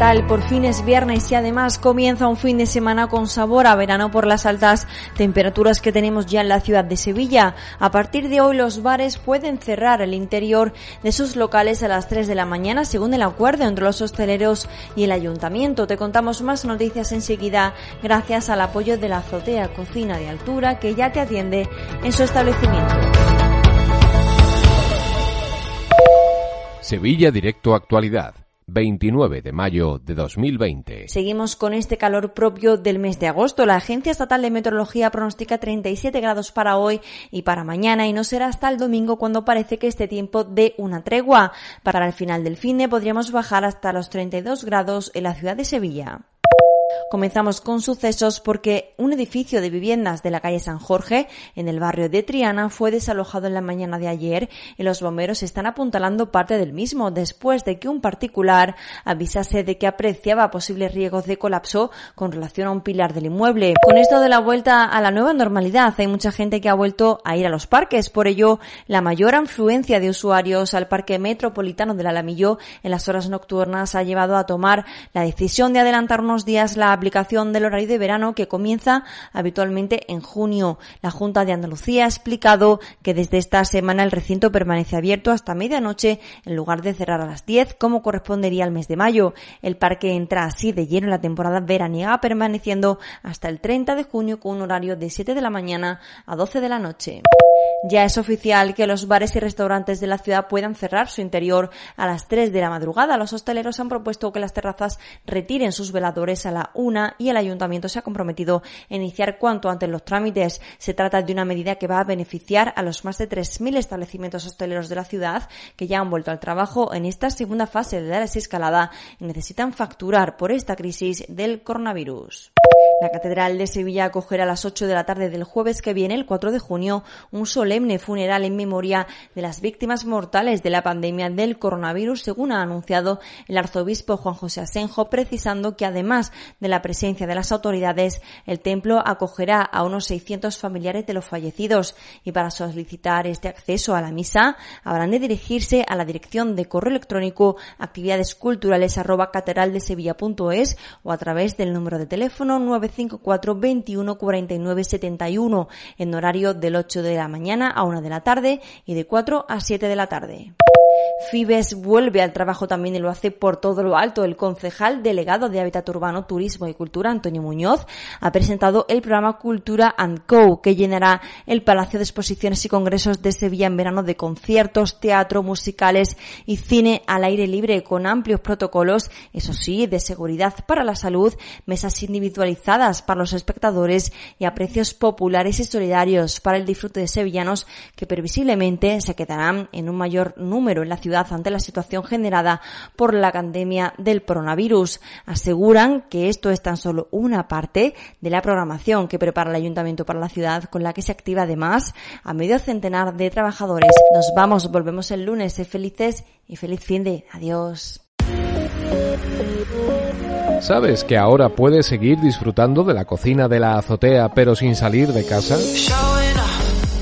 Por fin es viernes y además comienza un fin de semana con sabor a verano por las altas temperaturas que tenemos ya en la ciudad de Sevilla. A partir de hoy los bares pueden cerrar el interior de sus locales a las 3 de la mañana según el acuerdo entre los hosteleros y el ayuntamiento. Te contamos más noticias enseguida gracias al apoyo de la azotea cocina de altura que ya te atiende en su establecimiento. Sevilla Directo Actualidad. 29 de mayo de 2020. Seguimos con este calor propio del mes de agosto. La Agencia Estatal de Meteorología pronostica 37 grados para hoy y para mañana y no será hasta el domingo cuando parece que este tiempo dé una tregua. Para el final del fin de podríamos bajar hasta los 32 grados en la ciudad de Sevilla. Comenzamos con sucesos porque un edificio de viviendas de la calle San Jorge, en el barrio de Triana, fue desalojado en la mañana de ayer y los bomberos están apuntalando parte del mismo después de que un particular avisase de que apreciaba posibles riesgos de colapso con relación a un pilar del inmueble. Con esto de la vuelta a la nueva normalidad, hay mucha gente que ha vuelto a ir a los parques. Por ello, la mayor afluencia de usuarios al Parque Metropolitano del Alamillo en las horas nocturnas ha llevado a tomar la decisión de adelantar unos días la aplicación del horario de verano que comienza habitualmente en junio. La Junta de Andalucía ha explicado que desde esta semana el recinto permanece abierto hasta medianoche en lugar de cerrar a las 10 como correspondería al mes de mayo. El parque entra así de lleno en la temporada veraniega permaneciendo hasta el 30 de junio con un horario de 7 de la mañana a 12 de la noche. Ya es oficial que los bares y restaurantes de la ciudad puedan cerrar su interior a las 3 de la madrugada. Los hosteleros han propuesto que las terrazas retiren sus veladores a la 1 y el ayuntamiento se ha comprometido a iniciar cuanto antes los trámites. Se trata de una medida que va a beneficiar a los más de 3.000 establecimientos hosteleros de la ciudad que ya han vuelto al trabajo en esta segunda fase de la desescalada y necesitan facturar por esta crisis del coronavirus. La Catedral de Sevilla acogerá a las 8 de la tarde del jueves que viene, el 4 de junio, un solemne funeral en memoria de las víctimas mortales de la pandemia del coronavirus, según ha anunciado el arzobispo Juan José Asenjo, precisando que además de la presencia de las autoridades, el templo acogerá a unos 600 familiares de los fallecidos. Y para solicitar este acceso a la misa habrán de dirigirse a la dirección de correo electrónico actividades culturales o a través del número de teléfono 954 21 49 71 en horario del 8 de la mañana a 1 de la tarde y de 4 a 7 de la tarde. Fibes vuelve al trabajo también y lo hace por todo lo alto. El concejal delegado de Hábitat Urbano, Turismo y Cultura, Antonio Muñoz, ha presentado el programa Cultura and Co, que llenará el Palacio de Exposiciones y Congresos de Sevilla en verano de conciertos, teatro, musicales y cine al aire libre con amplios protocolos, eso sí, de seguridad para la salud, mesas individualizadas para los espectadores y a precios populares y solidarios para el disfrute de sevillanos que previsiblemente se quedarán en un mayor número la ciudad ante la situación generada por la pandemia del coronavirus. Aseguran que esto es tan solo una parte de la programación que prepara el ayuntamiento para la ciudad, con la que se activa además a medio centenar de trabajadores. Nos vamos, volvemos el lunes. Sé felices y feliz fin de. Adiós. ¿Sabes que ahora puedes seguir disfrutando de la cocina de la azotea pero sin salir de casa?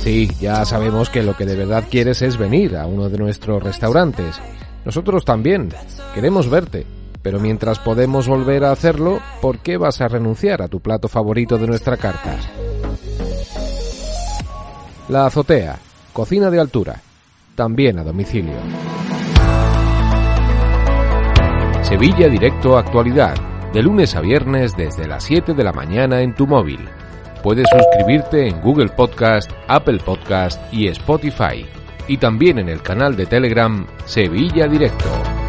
Sí, ya sabemos que lo que de verdad quieres es venir a uno de nuestros restaurantes. Nosotros también. Queremos verte. Pero mientras podemos volver a hacerlo, ¿por qué vas a renunciar a tu plato favorito de nuestra carta? La azotea. Cocina de altura. También a domicilio. Sevilla Directo Actualidad. De lunes a viernes desde las 7 de la mañana en tu móvil. Puedes suscribirte en Google Podcast, Apple Podcast y Spotify. Y también en el canal de Telegram Sevilla Directo.